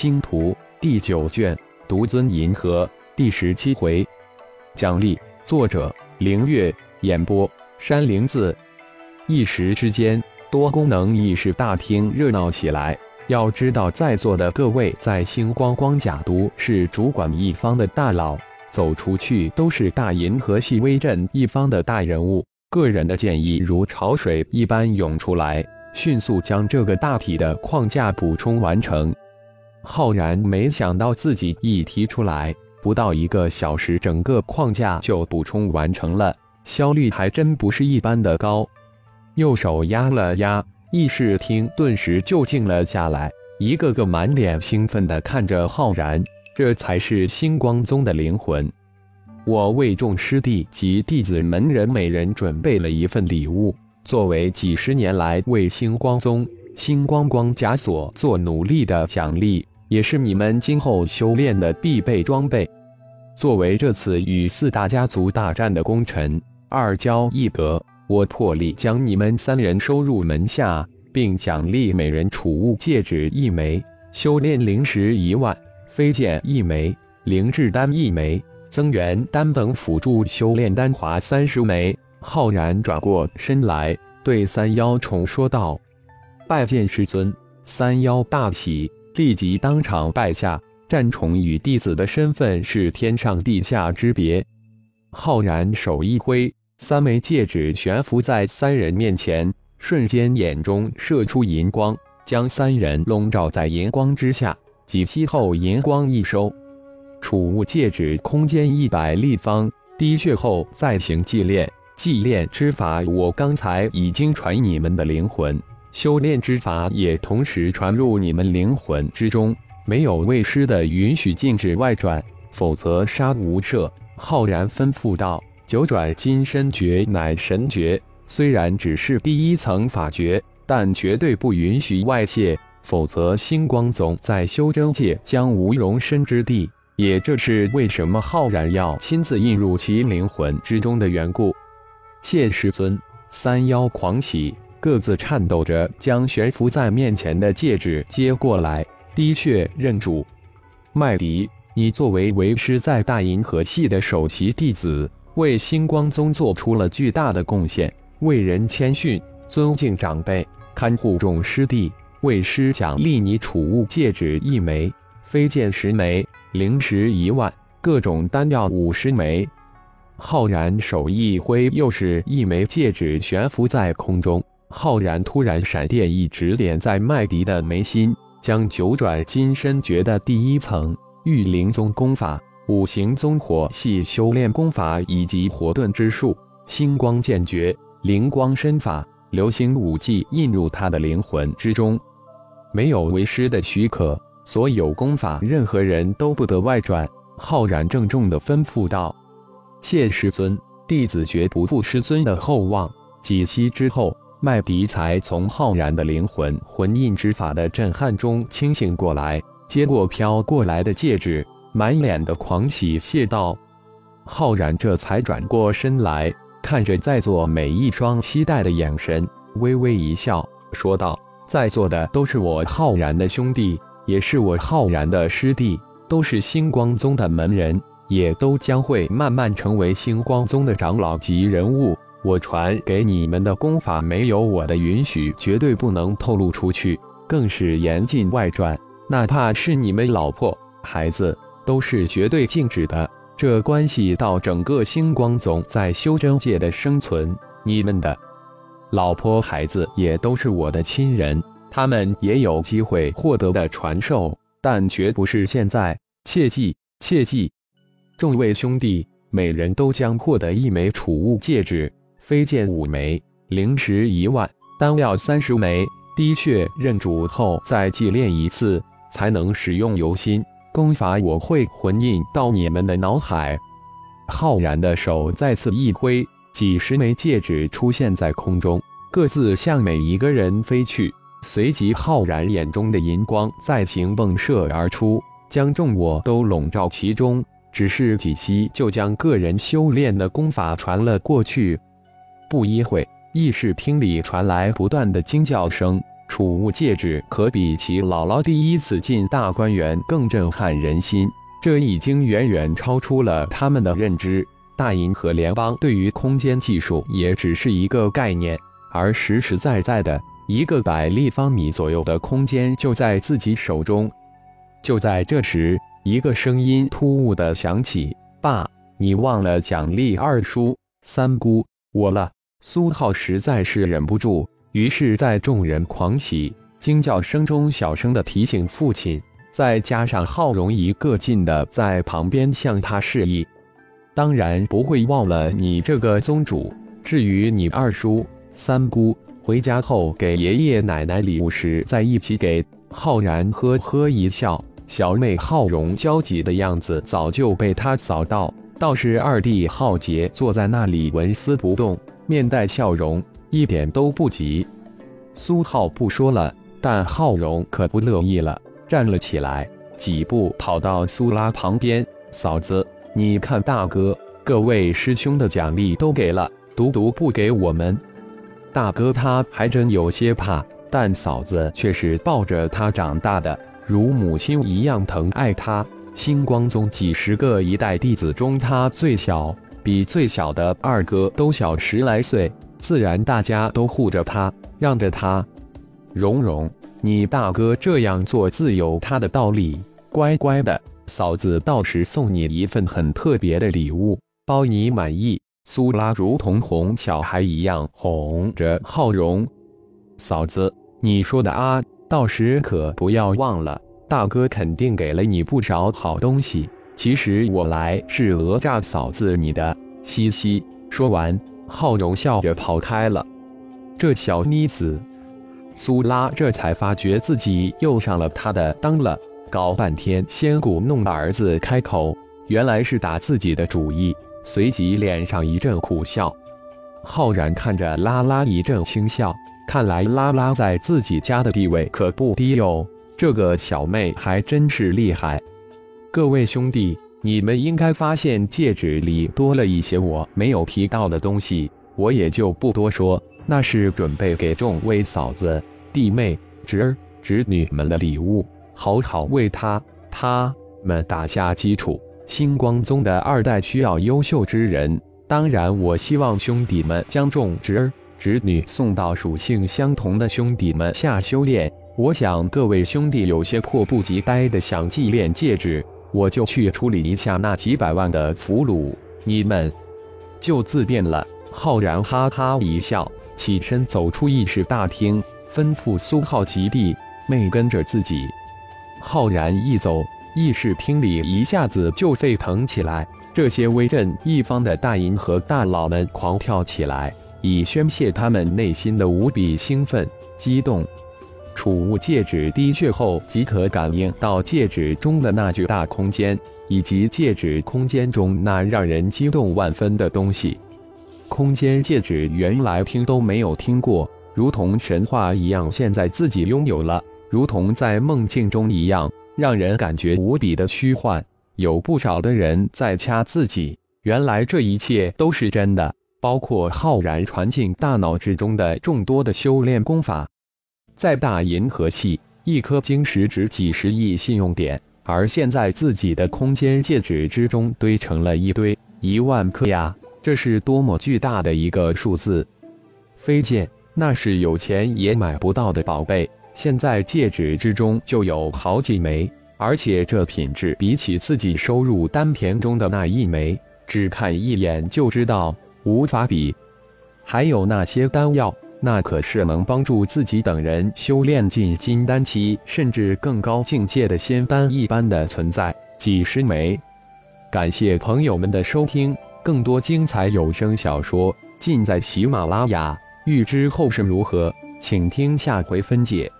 星图第九卷，独尊银河第十七回，奖励作者：凌月，演播：山灵子。一时之间，多功能议事大厅热闹起来。要知道，在座的各位在星光光甲都是主管一方的大佬，走出去都是大银河系威震一方的大人物。个人的建议如潮水一般涌出来，迅速将这个大体的框架补充完成。浩然没想到自己一提出来，不到一个小时，整个框架就补充完成了，效率还真不是一般的高。右手压了压，议事厅顿时就静了下来，一个个满脸兴奋地看着浩然。这才是星光宗的灵魂。我为众师弟及弟子门人每人准备了一份礼物，作为几十年来为星光宗。星光光枷锁做努力的奖励，也是你们今后修炼的必备装备。作为这次与四大家族大战的功臣，二交一得，我破例将你们三人收入门下，并奖励每人储物戒指一枚，修炼灵石一万，飞剑一枚，灵智丹一枚，增元丹等辅助修炼丹华三十枚。浩然转过身来，对三妖虫说道。拜见师尊，三妖大喜，立即当场拜下。战宠与弟子的身份是天上地下之别。浩然手一挥，三枚戒指悬浮在三人面前，瞬间眼中射出银光，将三人笼罩在银光之下。几息后，银光一收，储物戒指空间一百立方，滴血后再行祭炼。祭炼之法，我刚才已经传你们的灵魂。修炼之法也同时传入你们灵魂之中，没有为师的允许禁止外传，否则杀无赦。浩然吩咐道：“九转金身诀乃神诀，虽然只是第一层法诀，但绝对不允许外泄，否则星光宗在修真界将无容身之地。也这是为什么浩然要亲自印入其灵魂之中的缘故。”谢师尊，三妖狂喜。各自颤抖着将悬浮在面前的戒指接过来，滴血认主。麦迪，你作为为师在大银河系的首席弟子，为星光宗做出了巨大的贡献，为人谦逊，尊敬长辈，看护众师弟。为师奖励你储物戒指一枚，飞剑十枚，灵石一万，各种丹药五十枚。浩然手一挥，又是一枚戒指悬浮在空中。浩然突然闪电一指点在麦迪的眉心，将九转金身诀的第一层御灵宗功法、五行宗火系修炼功法以及火遁之术、星光剑诀、灵光身法、流星武技印入他的灵魂之中。没有为师的许可，所有功法任何人都不得外传。浩然郑重地吩咐道：“谢师尊，弟子绝不负师尊的厚望。”几息之后。麦迪才从浩然的灵魂魂印之法的震撼中清醒过来，接过飘过来的戒指，满脸的狂喜，谢道：“浩然。”这才转过身来，看着在座每一双期待的眼神，微微一笑，说道：“在座的都是我浩然的兄弟，也是我浩然的师弟，都是星光宗的门人，也都将会慢慢成为星光宗的长老级人物。”我传给你们的功法，没有我的允许，绝对不能透露出去，更是严禁外传。哪怕是你们老婆、孩子，都是绝对禁止的。这关系到整个星光宗在修真界的生存。你们的老婆、孩子也都是我的亲人，他们也有机会获得的传授，但绝不是现在。切记，切记！众位兄弟，每人都将获得一枚储物戒指。飞剑五枚，灵石一万，丹药三十枚，滴血认主后再祭炼一次，才能使用游心功法。我会魂印到你们的脑海。浩然的手再次一挥，几十枚戒指出现在空中，各自向每一个人飞去。随即，浩然眼中的银光再行迸射而出，将众我都笼罩其中。只是几息，就将个人修炼的功法传了过去。不一会，议事厅里传来不断的惊叫声。储物戒指可比其姥姥第一次进大观园更震撼人心，这已经远远超出了他们的认知。大银河联邦对于空间技术也只是一个概念，而实实在在的一个百立方米左右的空间就在自己手中。就在这时，一个声音突兀的响起：“爸，你忘了奖励二叔、三姑我了。”苏浩实在是忍不住。于是，在众人狂喜惊叫声中，小声的提醒父亲，再加上浩荣一个劲的在旁边向他示意，当然不会忘了你这个宗主。至于你二叔、三姑，回家后给爷爷奶奶礼物时再一起给。浩然呵呵一笑，小妹浩荣焦急的样子早就被他扫到，倒是二弟浩杰坐在那里纹丝不动，面带笑容。一点都不急，苏浩不说了，但浩荣可不乐意了，站了起来，几步跑到苏拉旁边：“嫂子，你看大哥，各位师兄的奖励都给了，独独不给我们。大哥他还真有些怕，但嫂子却是抱着他长大的，如母亲一样疼爱他。星光宗几十个一代弟子中，他最小，比最小的二哥都小十来岁。”自然，大家都护着他，让着他。蓉蓉，你大哥这样做自有他的道理。乖乖的，嫂子到时送你一份很特别的礼物，包你满意。苏拉如同哄小孩一样哄着浩荣。嫂子，你说的啊，到时可不要忘了，大哥肯定给了你不少好东西。其实我来是讹诈嫂子你的，嘻嘻。说完。浩荣笑着跑开了。这小妮子，苏拉这才发觉自己又上了他的当了。搞半天，先鼓弄儿子开口，原来是打自己的主意。随即脸上一阵苦笑。浩然看着拉拉一阵轻笑，看来拉拉在自己家的地位可不低哟。这个小妹还真是厉害。各位兄弟。你们应该发现戒指里多了一些我没有提到的东西，我也就不多说。那是准备给众位嫂子、弟妹、侄儿、侄女们的礼物，好好为他他们打下基础。星光宗的二代需要优秀之人，当然，我希望兄弟们将众侄儿、侄女送到属性相同的兄弟们下修炼。我想各位兄弟有些迫不及待的想祭炼戒指。我就去处理一下那几百万的俘虏，你们就自便了。浩然哈哈一笑，起身走出议事大厅，吩咐苏浩及弟妹跟着自己。浩然一走，议事厅里一下子就沸腾起来。这些威震一方的大银河大佬们狂跳起来，以宣泄他们内心的无比兴奋、激动。储物戒指滴血后，即可感应到戒指中的那巨大空间，以及戒指空间中那让人激动万分的东西。空间戒指原来听都没有听过，如同神话一样，现在自己拥有了，如同在梦境中一样，让人感觉无比的虚幻。有不少的人在掐自己，原来这一切都是真的，包括浩然传进大脑之中的众多的修炼功法。在大银河系，一颗晶石值几十亿信用点，而现在自己的空间戒指之中堆成了一堆一万颗呀！这是多么巨大的一个数字！飞剑那是有钱也买不到的宝贝，现在戒指之中就有好几枚，而且这品质比起自己收入丹田中的那一枚，只看一眼就知道无法比。还有那些丹药。那可是能帮助自己等人修炼进金丹期，甚至更高境界的仙丹一般的存在，几十枚。感谢朋友们的收听，更多精彩有声小说尽在喜马拉雅。欲知后事如何，请听下回分解。